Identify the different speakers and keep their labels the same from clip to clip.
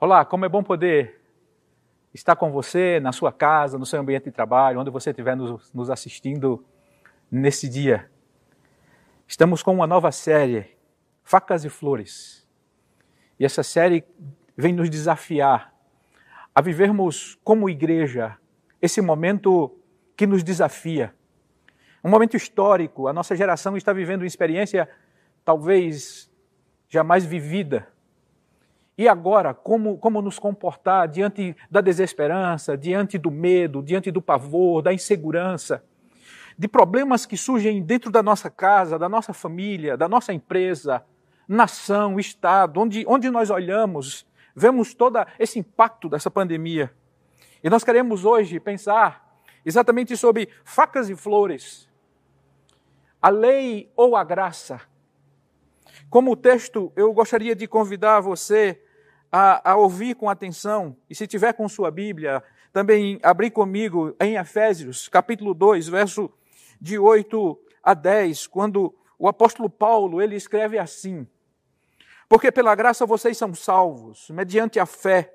Speaker 1: Olá, como é bom poder estar com você na sua casa, no seu ambiente de trabalho, onde você estiver nos, nos assistindo nesse dia. Estamos com uma nova série, Facas e Flores. E essa série vem nos desafiar a vivermos como igreja esse momento que nos desafia. Um momento histórico, a nossa geração está vivendo uma experiência talvez jamais vivida e agora, como, como nos comportar diante da desesperança, diante do medo, diante do pavor, da insegurança, de problemas que surgem dentro da nossa casa, da nossa família, da nossa empresa, nação, Estado, onde, onde nós olhamos, vemos todo esse impacto dessa pandemia. E nós queremos hoje pensar exatamente sobre facas e flores, a lei ou a graça. Como o texto, eu gostaria de convidar você a, a ouvir com atenção, e se tiver com sua Bíblia, também abrir comigo em Efésios, capítulo 2, verso de 8 a 10, quando o apóstolo Paulo, ele escreve assim: Porque pela graça vocês são salvos, mediante a fé.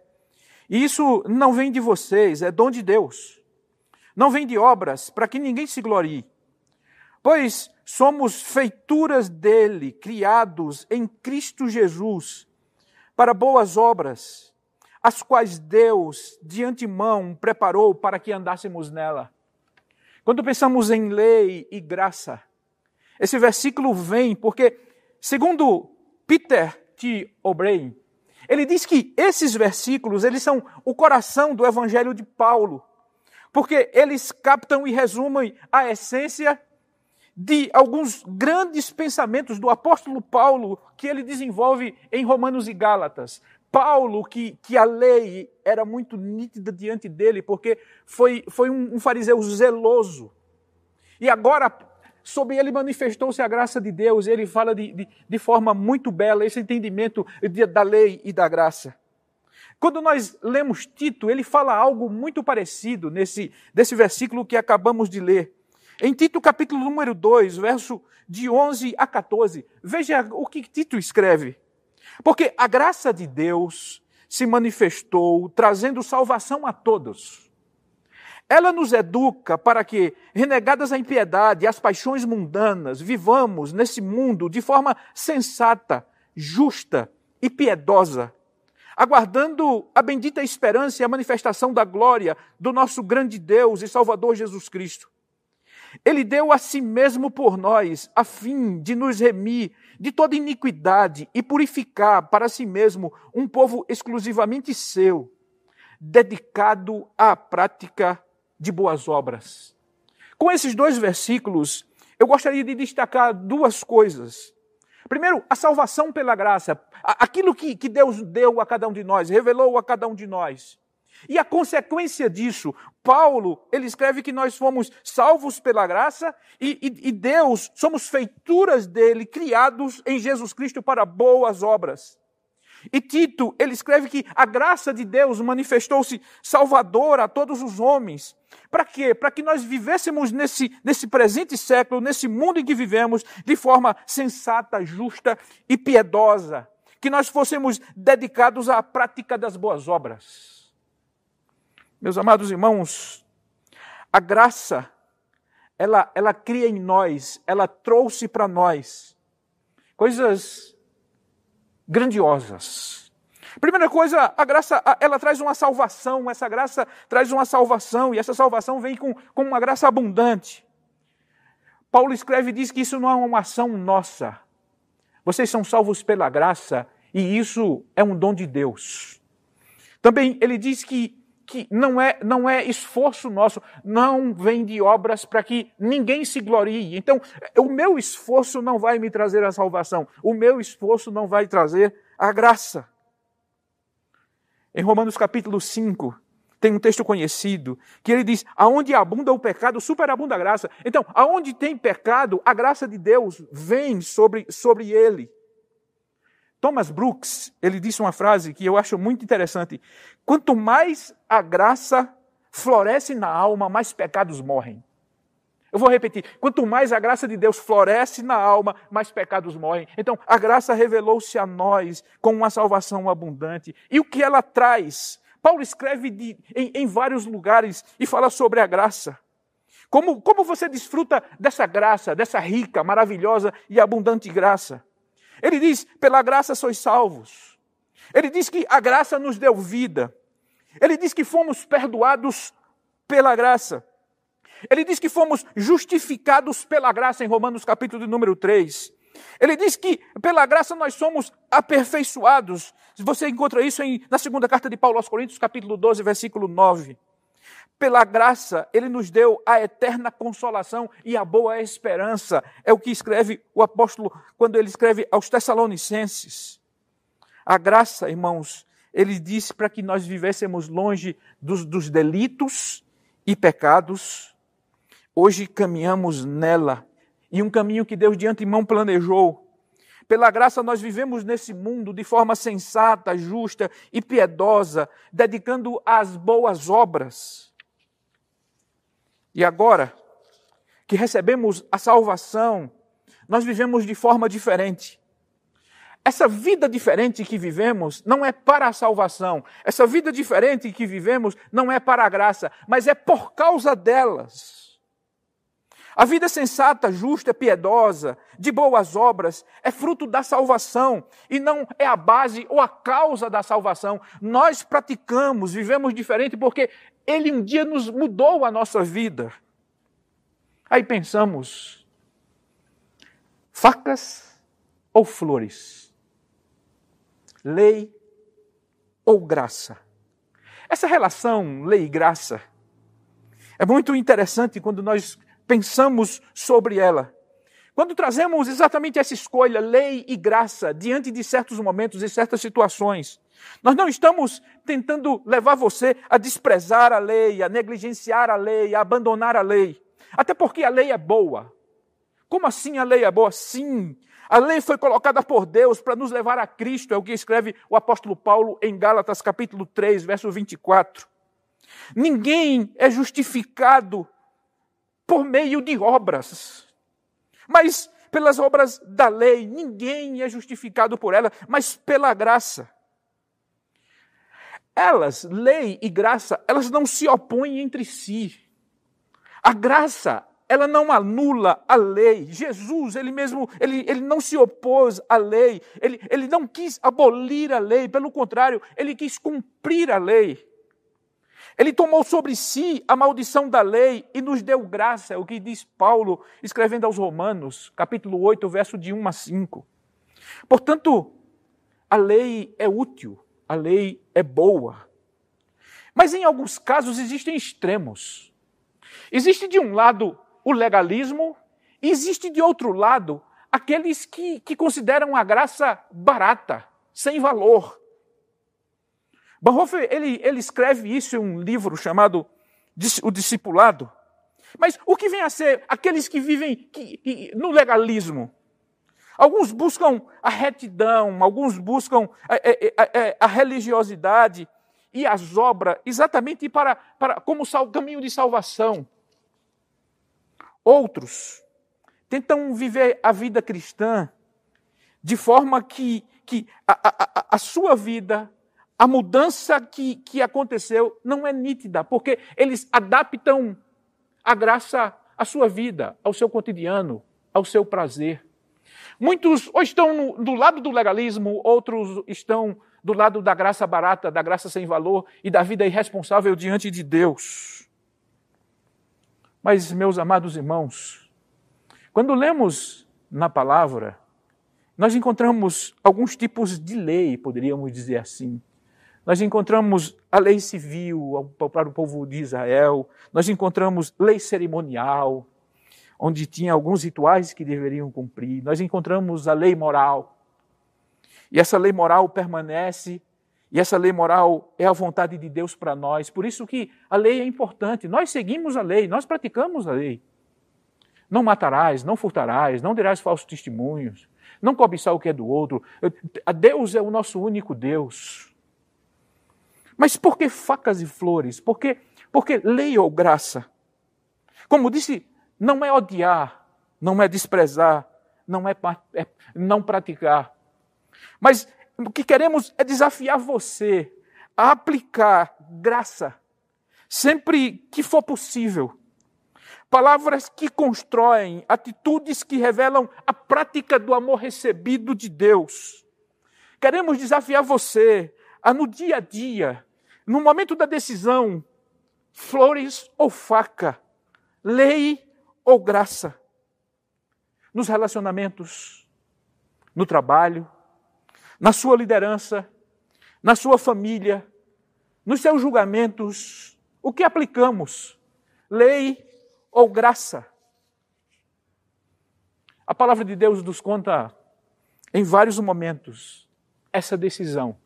Speaker 1: E isso não vem de vocês, é dom de Deus. Não vem de obras, para que ninguém se glorie. Pois somos feituras dele, criados em Cristo Jesus, para boas obras, as quais Deus de antemão preparou para que andássemos nela. Quando pensamos em lei e graça, esse versículo vem porque, segundo Peter T. O'Brien, ele diz que esses versículos, eles são o coração do evangelho de Paulo, porque eles captam e resumem a essência de alguns grandes pensamentos do apóstolo Paulo que ele desenvolve em Romanos e Gálatas. Paulo, que, que a lei era muito nítida diante dele, porque foi, foi um, um fariseu zeloso. E agora, sobre ele manifestou-se a graça de Deus, ele fala de, de, de forma muito bela esse entendimento de, da lei e da graça. Quando nós lemos Tito, ele fala algo muito parecido nesse desse versículo que acabamos de ler. Em Tito capítulo número 2, verso de 11 a 14, veja o que Tito escreve. Porque a graça de Deus se manifestou trazendo salvação a todos. Ela nos educa para que, renegadas a impiedade e as paixões mundanas, vivamos nesse mundo de forma sensata, justa e piedosa, aguardando a bendita esperança e a manifestação da glória do nosso grande Deus e Salvador Jesus Cristo ele deu a si mesmo por nós, a fim de nos remir de toda iniquidade e purificar para si mesmo um povo exclusivamente seu, dedicado à prática de boas obras. Com esses dois versículos, eu gostaria de destacar duas coisas. Primeiro, a salvação pela graça, aquilo que, Deus deu a cada um de nós, revelou a cada um de nós. E a consequência disso, Paulo, ele escreve que nós fomos salvos pela graça e, e, e, Deus, somos feituras dele, criados em Jesus Cristo para boas obras. E Tito, ele escreve que a graça de Deus manifestou-se salvadora a todos os homens. Para quê? Para que nós vivêssemos nesse, nesse presente século, nesse mundo em que vivemos, de forma sensata, justa e piedosa. Que nós fossemos dedicados à prática das boas obras. Meus amados irmãos, a graça, ela, ela cria em nós, ela trouxe para nós coisas grandiosas. Primeira coisa, a graça, ela traz uma salvação, essa graça traz uma salvação, e essa salvação vem com, com uma graça abundante. Paulo escreve e diz que isso não é uma ação nossa. Vocês são salvos pela graça, e isso é um dom de Deus. Também ele diz que que não é, não é esforço nosso, não vem de obras para que ninguém se glorie. Então, o meu esforço não vai me trazer a salvação, o meu esforço não vai trazer a graça. Em Romanos capítulo 5, tem um texto conhecido que ele diz: aonde abunda o pecado, superabunda a graça. Então, aonde tem pecado, a graça de Deus vem sobre, sobre ele. Thomas Brooks, ele disse uma frase que eu acho muito interessante. Quanto mais a graça floresce na alma, mais pecados morrem. Eu vou repetir: quanto mais a graça de Deus floresce na alma, mais pecados morrem. Então, a graça revelou-se a nós com uma salvação abundante. E o que ela traz? Paulo escreve de, em, em vários lugares e fala sobre a graça. Como, como você desfruta dessa graça, dessa rica, maravilhosa e abundante graça? Ele diz: pela graça sois salvos. Ele diz que a graça nos deu vida. Ele diz que fomos perdoados pela graça. Ele diz que fomos justificados pela graça em Romanos capítulo de número 3. Ele diz que pela graça nós somos aperfeiçoados. Você encontra isso em, na segunda carta de Paulo aos Coríntios, capítulo 12, versículo 9. Pela graça, ele nos deu a eterna consolação e a boa esperança. É o que escreve o apóstolo quando ele escreve aos Tessalonicenses. A graça, irmãos, ele disse para que nós vivêssemos longe dos, dos delitos e pecados. Hoje caminhamos nela, e um caminho que Deus de antemão planejou. Pela graça, nós vivemos nesse mundo de forma sensata, justa e piedosa, dedicando às boas obras. E agora que recebemos a salvação, nós vivemos de forma diferente. Essa vida diferente que vivemos não é para a salvação. Essa vida diferente que vivemos não é para a graça, mas é por causa delas. A vida sensata, justa, piedosa, de boas obras, é fruto da salvação e não é a base ou a causa da salvação. Nós praticamos, vivemos diferente porque Ele um dia nos mudou a nossa vida. Aí pensamos: facas ou flores? lei ou graça. Essa relação lei e graça é muito interessante quando nós pensamos sobre ela. Quando trazemos exatamente essa escolha, lei e graça, diante de certos momentos e certas situações, nós não estamos tentando levar você a desprezar a lei, a negligenciar a lei, a abandonar a lei. Até porque a lei é boa. Como assim a lei é boa? Sim, a lei foi colocada por Deus para nos levar a Cristo, é o que escreve o apóstolo Paulo em Gálatas capítulo 3, verso 24. Ninguém é justificado por meio de obras, mas pelas obras da lei. Ninguém é justificado por ela, mas pela graça. Elas, lei e graça, elas não se opõem entre si. A graça ela não anula a lei. Jesus, ele mesmo, ele, ele não se opôs à lei, ele, ele não quis abolir a lei, pelo contrário, ele quis cumprir a lei. Ele tomou sobre si a maldição da lei e nos deu graça, é o que diz Paulo, escrevendo aos Romanos, capítulo 8, verso de 1 a 5. Portanto, a lei é útil, a lei é boa. Mas em alguns casos existem extremos. Existe de um lado o legalismo, e existe de outro lado aqueles que, que consideram a graça barata, sem valor. Bonhoeffer, ele, ele escreve isso em um livro chamado O Discipulado. Mas o que vem a ser aqueles que vivem que, que, no legalismo? Alguns buscam a retidão, alguns buscam a, a, a, a religiosidade e as obras exatamente para, para como sal, caminho de salvação. Outros tentam viver a vida cristã de forma que, que a, a, a sua vida, a mudança que, que aconteceu, não é nítida, porque eles adaptam a graça à sua vida, ao seu cotidiano, ao seu prazer. Muitos ou estão no, do lado do legalismo, outros estão do lado da graça barata, da graça sem valor e da vida irresponsável diante de Deus. Mas, meus amados irmãos, quando lemos na palavra, nós encontramos alguns tipos de lei, poderíamos dizer assim. Nós encontramos a lei civil para o povo de Israel, nós encontramos lei cerimonial, onde tinha alguns rituais que deveriam cumprir, nós encontramos a lei moral. E essa lei moral permanece e essa lei moral é a vontade de Deus para nós. Por isso que a lei é importante. Nós seguimos a lei, nós praticamos a lei. Não matarás, não furtarás, não dirás falsos testemunhos, não cobiçar o que é do outro. Deus é o nosso único Deus. Mas por que facas e flores? Por que, lei ou graça? Como disse não é odiar, não é desprezar, não é, é não praticar. Mas o que queremos é desafiar você a aplicar graça sempre que for possível. Palavras que constroem, atitudes que revelam a prática do amor recebido de Deus. Queremos desafiar você a, no dia a dia, no momento da decisão, flores ou faca, lei ou graça. Nos relacionamentos, no trabalho, na sua liderança, na sua família, nos seus julgamentos, o que aplicamos? Lei ou graça? A palavra de Deus nos conta em vários momentos essa decisão.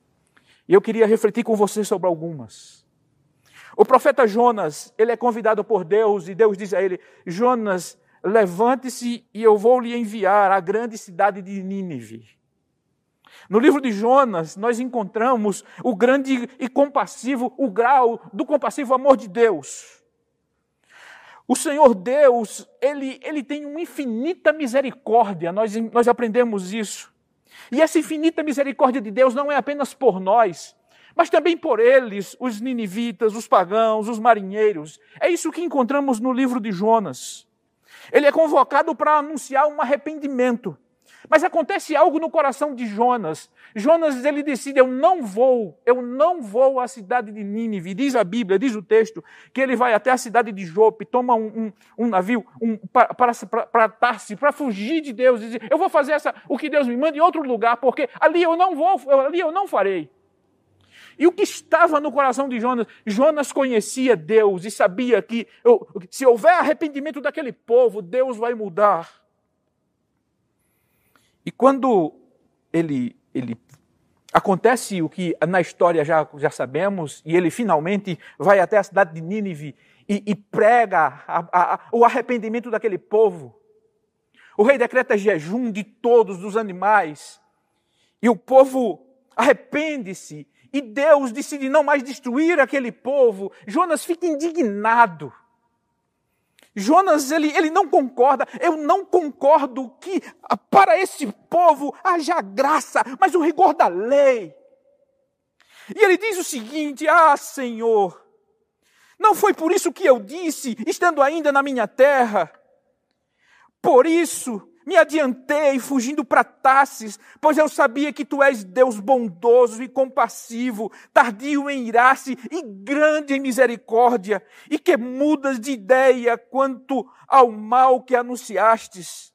Speaker 1: E eu queria refletir com você sobre algumas. O profeta Jonas, ele é convidado por Deus e Deus diz a ele: Jonas, levante-se e eu vou lhe enviar à grande cidade de Nínive. No livro de Jonas, nós encontramos o grande e compassivo, o grau do compassivo amor de Deus. O Senhor Deus, ele, ele tem uma infinita misericórdia, nós, nós aprendemos isso. E essa infinita misericórdia de Deus não é apenas por nós, mas também por eles, os ninivitas, os pagãos, os marinheiros. É isso que encontramos no livro de Jonas. Ele é convocado para anunciar um arrependimento. Mas acontece algo no coração de Jonas. Jonas ele decide: eu não vou, eu não vou à cidade de Nínive. Diz a Bíblia, diz o texto, que ele vai até a cidade de Jope, toma um, um, um navio um, para, para, para fugir de Deus. Diz, eu vou fazer essa, o que Deus me manda em outro lugar, porque ali eu não vou, ali eu não farei. E o que estava no coração de Jonas? Jonas conhecia Deus e sabia que se houver arrependimento daquele povo, Deus vai mudar. E quando ele, ele acontece o que na história já, já sabemos, e ele finalmente vai até a cidade de Nínive e, e prega a, a, o arrependimento daquele povo. O rei decreta jejum de todos os animais, e o povo arrepende-se, e Deus decide não mais destruir aquele povo. Jonas fica indignado. Jonas, ele, ele não concorda, eu não concordo que para esse povo haja graça, mas o rigor da lei. E ele diz o seguinte: Ah, Senhor, não foi por isso que eu disse, estando ainda na minha terra. Por isso me adiantei fugindo para Tasses, pois eu sabia que tu és Deus bondoso e compassivo, tardio em irar-se e grande em misericórdia, e que mudas de ideia quanto ao mal que anunciastes.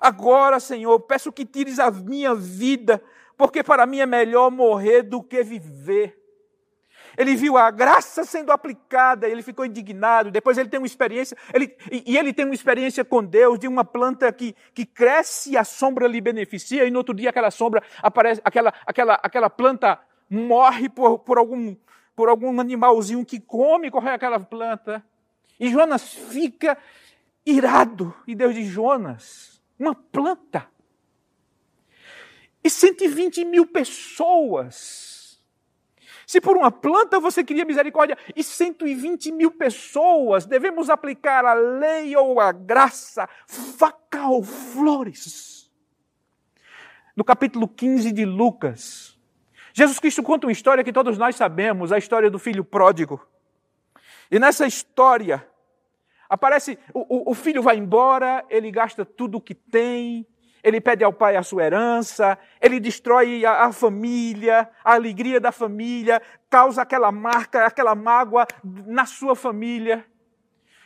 Speaker 1: Agora, Senhor, peço que tires a minha vida, porque para mim é melhor morrer do que viver. Ele viu a graça sendo aplicada, ele ficou indignado. Depois ele tem uma experiência, ele, e ele tem uma experiência com Deus de uma planta que, que cresce e a sombra lhe beneficia, e no outro dia aquela sombra aparece, aquela, aquela, aquela planta morre por, por, algum, por algum animalzinho que come, corre aquela planta. E Jonas fica irado. E Deus diz: Jonas, uma planta. E 120 mil pessoas se por uma planta você queria misericórdia e 120 mil pessoas, devemos aplicar a lei ou a graça, faca ou flores. No capítulo 15 de Lucas, Jesus Cristo conta uma história que todos nós sabemos, a história do filho pródigo. E nessa história, aparece, o, o, o filho vai embora, ele gasta tudo o que tem, ele pede ao pai a sua herança, ele destrói a, a, família, a alegria da família, causa aquela marca, aquela mágoa na sua família.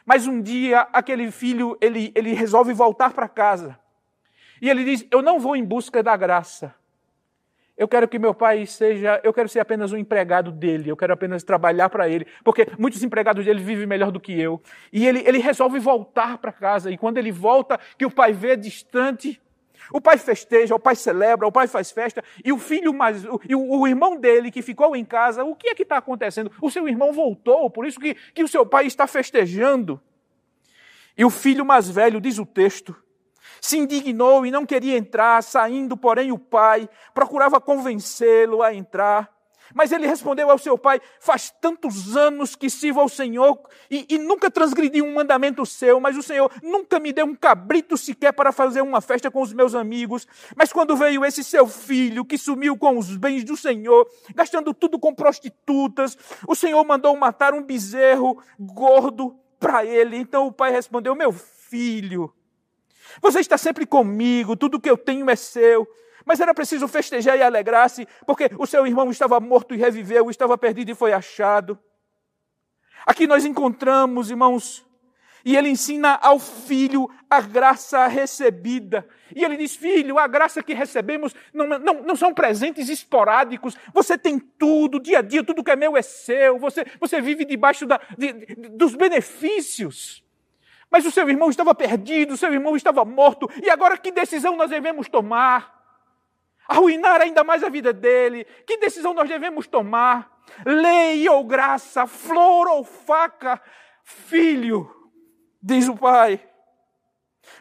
Speaker 1: Mas um dia aquele filho, ele, ele resolve voltar para casa. E ele diz: Eu não vou em busca da graça. Eu quero que meu pai seja, eu quero ser apenas um empregado dele, eu quero apenas trabalhar para ele, porque muitos empregados dele vivem melhor do que eu. E ele, ele resolve voltar para casa, e quando ele volta, que o pai vê distante, o pai festeja, o pai celebra, o pai faz festa, e o filho mais, e o, o irmão dele que ficou em casa, o que é que está acontecendo? O seu irmão voltou, por isso que, que o seu pai está festejando. E o filho mais velho, diz o texto, se indignou e não queria entrar, saindo, porém, o pai procurava convencê-lo a entrar. Mas ele respondeu ao seu pai: Faz tantos anos que sirvo ao Senhor e, e, nunca transgredi um mandamento seu, mas o Senhor nunca me deu um cabrito sequer para fazer uma festa com os meus amigos. Mas quando veio esse seu filho que sumiu com os bens do Senhor, gastando tudo com prostitutas, o Senhor mandou matar um bezerro gordo para ele. Então o pai respondeu: Meu filho, você está sempre comigo, tudo que eu tenho é seu. Mas era preciso festejar e alegrar-se, porque o seu irmão estava morto e reviveu, estava perdido e foi achado. Aqui nós encontramos, irmãos, e ele ensina ao filho a graça recebida. E ele diz: Filho, a graça que recebemos não, não, não são presentes esporádicos. Você tem tudo, dia a dia, tudo que é meu é seu. Você, você vive debaixo da, de, dos benefícios. Mas o seu irmão estava perdido, o seu irmão estava morto. E agora que decisão nós devemos tomar? Arruinar ainda mais a vida dele. Que decisão nós devemos tomar? Lei ou graça, flor ou faca? Filho, diz o pai.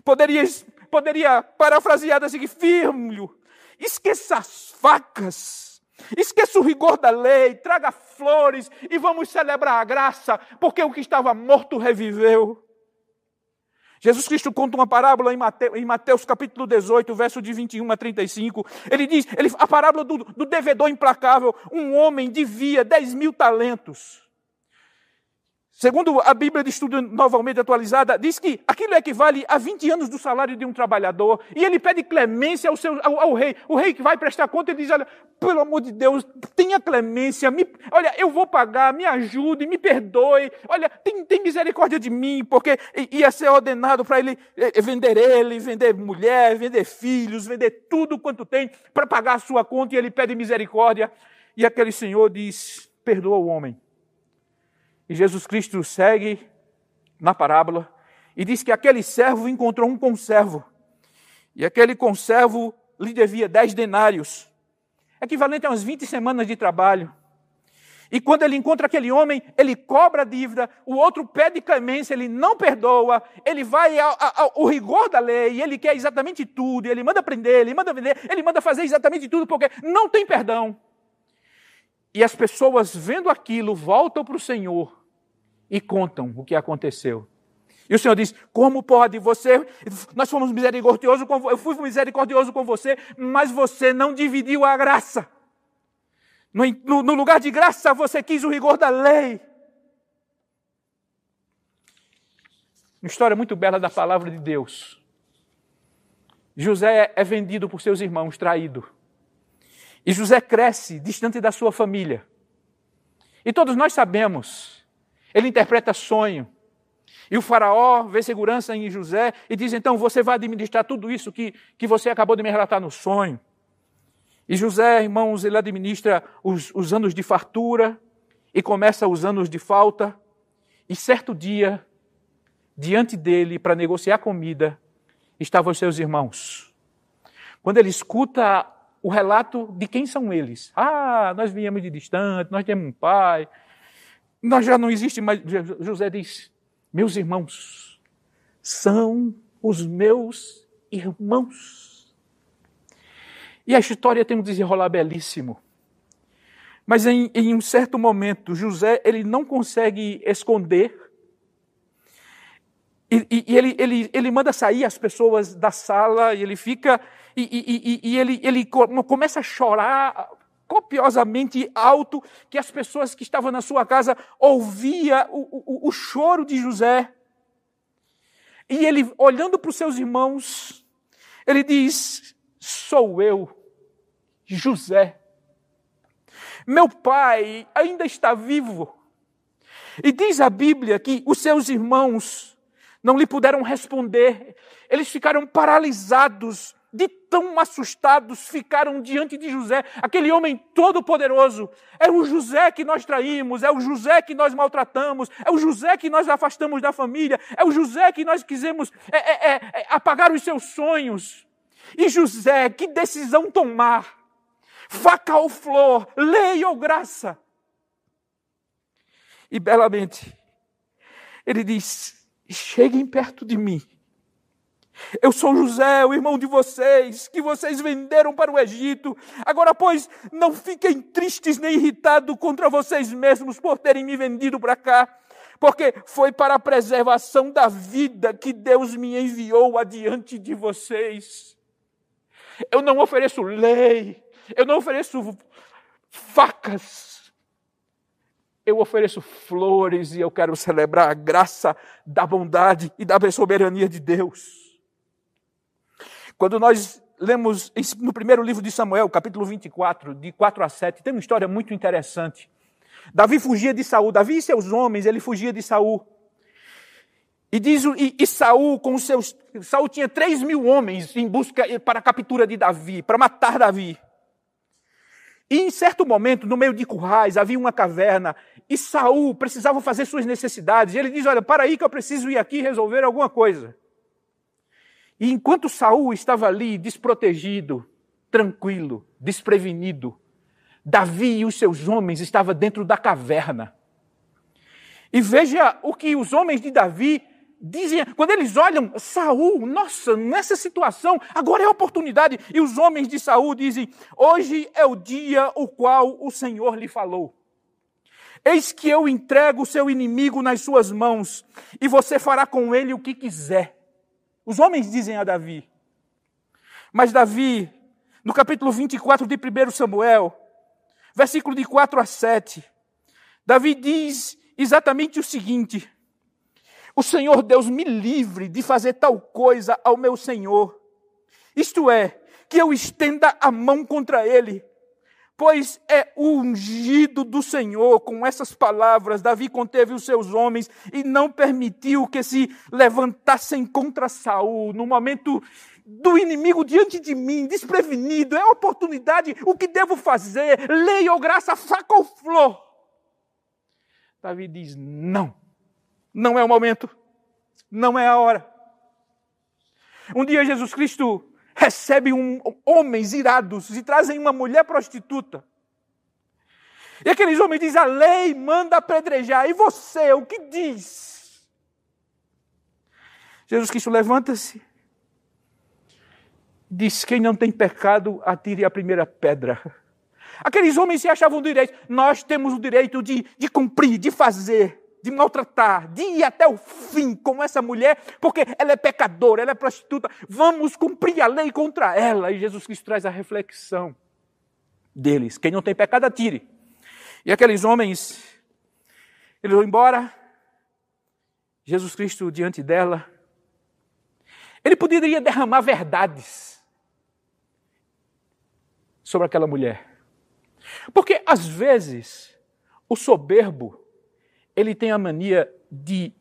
Speaker 1: Poderia, poderia parafrasear assim: filho, esqueça as facas. Esqueça o rigor da lei, traga flores e vamos celebrar a graça, porque o que estava morto reviveu. Jesus Cristo conta uma parábola em Mateus, em Mateus, capítulo 18, verso de 21 a 35. Ele diz, ele, a parábola do, do devedor implacável. Um homem devia 10 mil talentos. Segundo a Bíblia de Estudo novamente atualizada, diz que aquilo equivale a 20 anos do salário de um trabalhador. E ele pede clemência ao, seu, ao, ao, rei. O rei que vai prestar conta, ele diz: Olha, pelo amor de Deus, tenha clemência. Me, olha, eu vou pagar, me ajude, me perdoe. Olha, tem, tem misericórdia de mim, porque ia ser ordenado para ele eh, eh, vender ele, vender mulher, vender filhos, vender tudo quanto tem para pagar a sua conta. E ele pede misericórdia. E aquele senhor diz: Perdoa o homem e Jesus Cristo segue na parábola e diz que aquele servo encontrou um conservo. E aquele conservo lhe devia dez denários, equivalente a umas 20 semanas de trabalho. E quando ele encontra aquele homem, ele cobra a dívida, o outro pede clemência, ele não perdoa, ele vai ao, ao, ao, rigor da lei, ele quer exatamente tudo, ele manda prender, ele manda vender, ele manda fazer exatamente tudo, porque não tem perdão. E as pessoas vendo aquilo voltam para o Senhor e contam o que aconteceu. E o Senhor diz: Como pode você? Nós fomos misericordiosos com eu fui misericordioso com você, mas você não dividiu a graça. No, no, no lugar de graça, você quis o rigor da lei. Uma história muito bela da palavra de Deus. José é vendido por seus irmãos, traído. E José cresce distante da sua família. E todos nós sabemos ele interpreta sonho. E o faraó vê segurança em José e diz: então você vai administrar tudo isso que, que você acabou de me relatar no sonho. E José, irmãos, ele administra os, os anos de fartura e começa os anos de falta. E certo dia, diante dele, para negociar comida, estavam os seus irmãos. Quando ele escuta o relato de quem são eles. Ah, nós viemos de distante, nós temos um pai, nós já não existe mais. José diz: Meus irmãos são os meus irmãos. E a história tem um desenrolar belíssimo. Mas em, em, um certo momento, José ele não consegue esconder. E, e, e ele, ele, ele manda sair as pessoas da sala e ele fica. E, e ele, ele começa a chorar copiosamente alto que as pessoas que estavam na sua casa ouvia o, o, o choro de José. E ele, olhando para os seus irmãos, ele diz: Sou eu, José. Meu pai ainda está vivo. E diz a Bíblia que os seus irmãos não lhe puderam responder, eles ficaram paralisados de tão assustados ficaram diante de José, aquele homem todo-poderoso. É o José que nós traímos, é o José que nós maltratamos, é o José que nós afastamos da família, é o José que nós quisemos é, é, é, é apagar os seus sonhos. E José, que decisão tomar? Faca ou flor, lei ou graça? E belamente, ele diz: cheguem perto de mim Eu sou José, o irmão de vocês, que vocês venderam para o Egito. Agora, pois, não fiquem tristes nem irritados contra vocês mesmos por terem me vendido para cá, porque foi para a preservação da vida que Deus me enviou adiante de vocês. Eu não ofereço lei, eu não ofereço facas, eu ofereço flores e eu quero celebrar a graça da bondade e da soberania de Deus. Quando nós lemos no primeiro livro de Samuel, capítulo 24, de 4 a 7, tem uma história muito interessante. Davi fugia de Saul, Davi e seus homens, ele fugia de Saul. E diz e, e Saul com seus Saul tinha 3 mil homens em busca para a captura de Davi, para matar Davi. E em certo momento, no meio de currais, havia uma caverna e Saul precisava fazer suas necessidades. E ele diz: Olha, para aí que eu preciso ir aqui resolver alguma coisa. E enquanto Saul estava ali desprotegido, tranquilo, desprevenido, Davi e os seus homens estavam dentro da caverna. E veja o que os homens de Davi dizem, quando eles olham Saul, nossa, nessa situação, agora é a oportunidade. E os homens de Saul dizem: Hoje é o dia o qual o Senhor lhe falou. Eis que eu entrego o seu inimigo nas suas mãos, e você fará com ele o que quiser. Os homens dizem a Davi. Mas Davi, no capítulo 24 de 1 Samuel, versículo de 4 a 7, Davi diz exatamente o seguinte: O Senhor Deus me livre de fazer tal coisa ao meu Senhor. Isto é, que eu estenda a mão contra ele pois é ungido do Senhor. Com essas palavras, Davi conteve os seus homens e não permitiu que se levantassem contra Saul. No momento do inimigo diante de mim, desprevenido, é oportunidade, o que devo fazer? Lei ou graça, faca ou flor? Davi diz: não, não é o momento, não é a hora. Um dia Jesus Cristo recebem um, homens irados e trazem uma mulher prostituta. E aqueles homens dizem: a lei manda apedrejar. E você, o que diz? Jesus Cristo levanta-se. Diz: quem não tem pecado, atire a primeira pedra. Aqueles homens se achavam direito. Nós temos o direito de, de cumprir, de fazer de maltratar, de ir até o fim com essa mulher, porque ela é pecadora, ela é prostituta. Vamos cumprir a lei contra ela. E Jesus Cristo traz a reflexão deles. Quem não tem pecado, atire. E aqueles homens, eles vão embora. Jesus Cristo diante dela. Ele poderia derramar verdades sobre aquela mulher. Porque às vezes o soberbo ele tem a mania de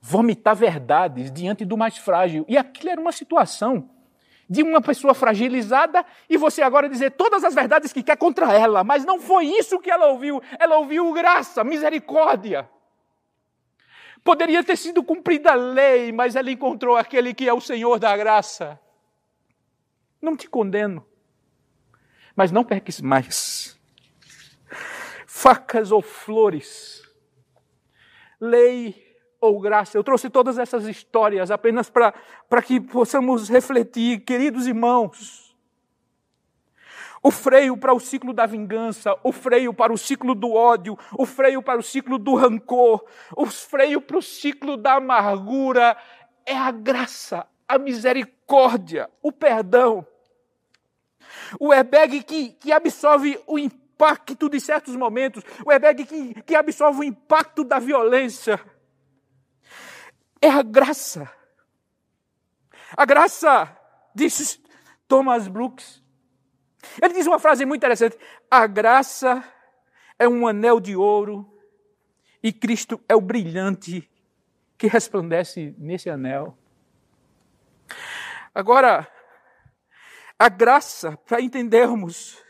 Speaker 1: vomitar verdades diante do mais frágil. E aquilo era uma situação de uma pessoa fragilizada e você agora dizer todas as verdades que quer contra ela, mas não foi isso que ela ouviu. Ela ouviu graça, misericórdia. Poderia ter sido cumprida a lei, mas ela encontrou aquele que é o Senhor da graça. Não te condeno, mas não perques mais. Facas ou flores lei ou graça. Eu trouxe todas essas histórias apenas para que possamos refletir, queridos irmãos. O freio para o ciclo da vingança, o freio para o ciclo do ódio, o freio para o ciclo do rancor, o freio para o ciclo da amargura é a graça, a misericórdia, o perdão. O airbag que, que absorve o impacto impacto de certos momentos, o airbag que, que absorve o impacto da violência. É a graça. A graça, diz Thomas Brooks. Ele diz uma frase muito interessante: a graça é um anel de ouro e Cristo é o brilhante que resplandece nesse anel. Agora, a graça, para entendermos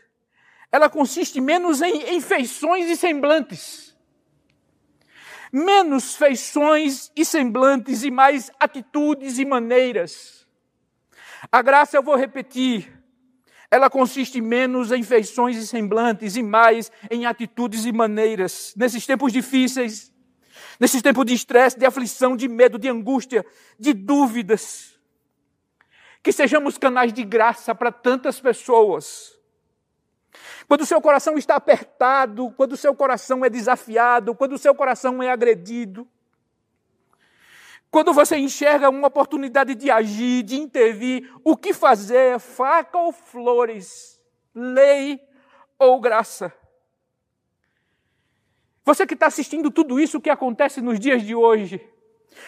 Speaker 1: ela consiste menos em, em feições e semblantes. Menos feições e semblantes e mais atitudes e maneiras. A graça, eu vou repetir, ela consiste menos em feições e semblantes e mais em atitudes e maneiras. Nesses tempos difíceis, nesses tempos de estresse, de aflição, de medo, de angústia, de dúvidas. Que sejamos canais de graça para tantas pessoas. Quando o seu coração está apertado, quando o seu coração é desafiado, quando o seu coração é agredido, quando você enxerga uma oportunidade de agir, de intervir, o que fazer? Faca ou flores? Lei ou graça? Você que está assistindo tudo isso que acontece nos dias de hoje,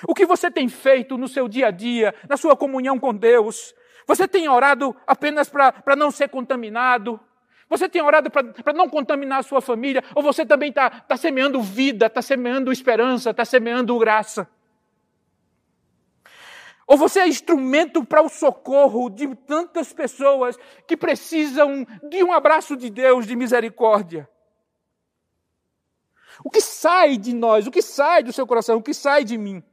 Speaker 1: o que você tem feito no seu dia a dia, na sua comunhão com Deus? Você tem orado apenas para não ser contaminado? Você tem orado para não contaminar a sua família? Ou você também está tá semeando vida, está semeando esperança, está semeando graça? Ou você é instrumento para o socorro de tantas pessoas que precisam de um abraço de Deus, de misericórdia? O que sai de nós, o que sai do seu coração, o que sai de mim?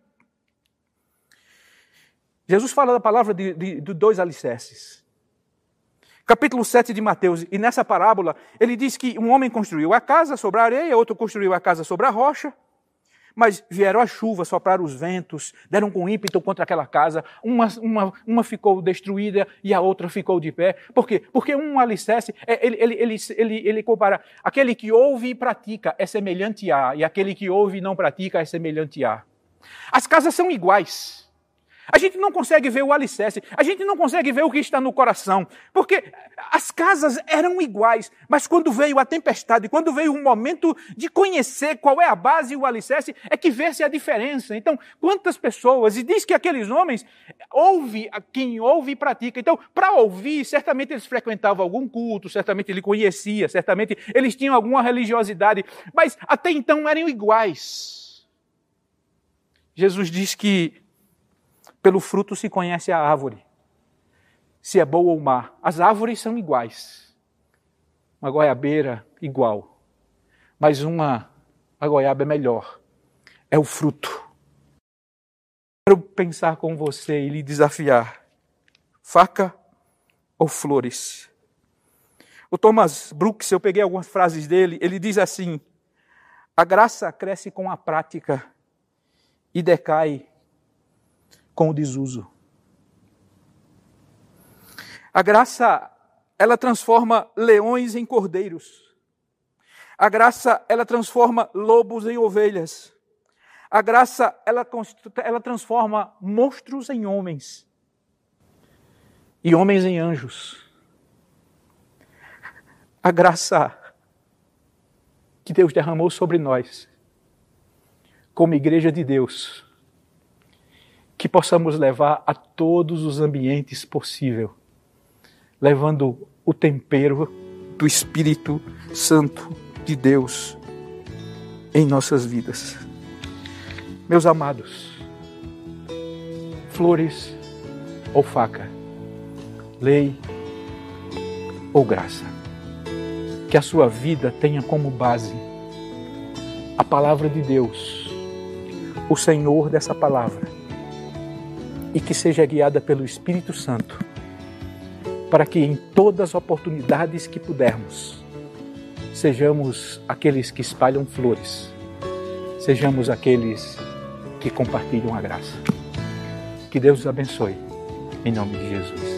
Speaker 1: Jesus fala da palavra de, de, de dois alicerces. Capítulo 7 de Mateus, e nessa parábola ele diz que um homem construiu a casa sobre a areia, outro construiu a casa sobre a rocha. Mas vieram as chuvas, sopraram os ventos, deram com ímpeto contra aquela casa, uma, uma, uma ficou destruída e a outra ficou de pé. Por quê? Porque um alicerce, é, ele, ele, ele, ele, ele compara, aquele que ouve e pratica é semelhante a, e aquele que ouve e não pratica é semelhante a. As casas são iguais. A gente não consegue ver o alicerce, a gente não consegue ver o que está no coração, porque as casas eram iguais, mas quando veio a tempestade, quando veio o momento de conhecer qual é a base e o alicerce, é que vê-se a diferença. Então, quantas pessoas, e diz que aqueles homens, ouve quem ouve e pratica. Então, para ouvir, certamente eles frequentavam algum culto, certamente ele conhecia, certamente eles tinham alguma religiosidade, mas até então eram iguais. Jesus diz que pelo fruto se conhece a árvore, se é boa ou má. As árvores são iguais. Uma goiabeira igual, mas uma a goiaba é melhor. É o fruto. Quero pensar com você e lhe desafiar. Faca ou flores? O Thomas Brooks, eu peguei algumas frases dele, ele diz assim: a graça cresce com a prática e decai com o desuso. A graça, ela transforma leões em cordeiros. A graça, ela transforma lobos em ovelhas. A graça, ela, ela transforma monstros em homens e homens em anjos. A graça que Deus derramou sobre nós, como igreja de Deus, que possamos levar a todos os ambientes possível, levando o tempero do Espírito Santo de Deus em nossas vidas. Meus amados, flores ou faca, lei ou graça, que a sua vida tenha como base a palavra de Deus, o Senhor dessa palavra e que seja guiada pelo Espírito Santo, para que em todas as oportunidades que pudermos, sejamos aqueles que espalham flores, sejamos aqueles que compartilham a graça. Que Deus os abençoe, em nome de Jesus.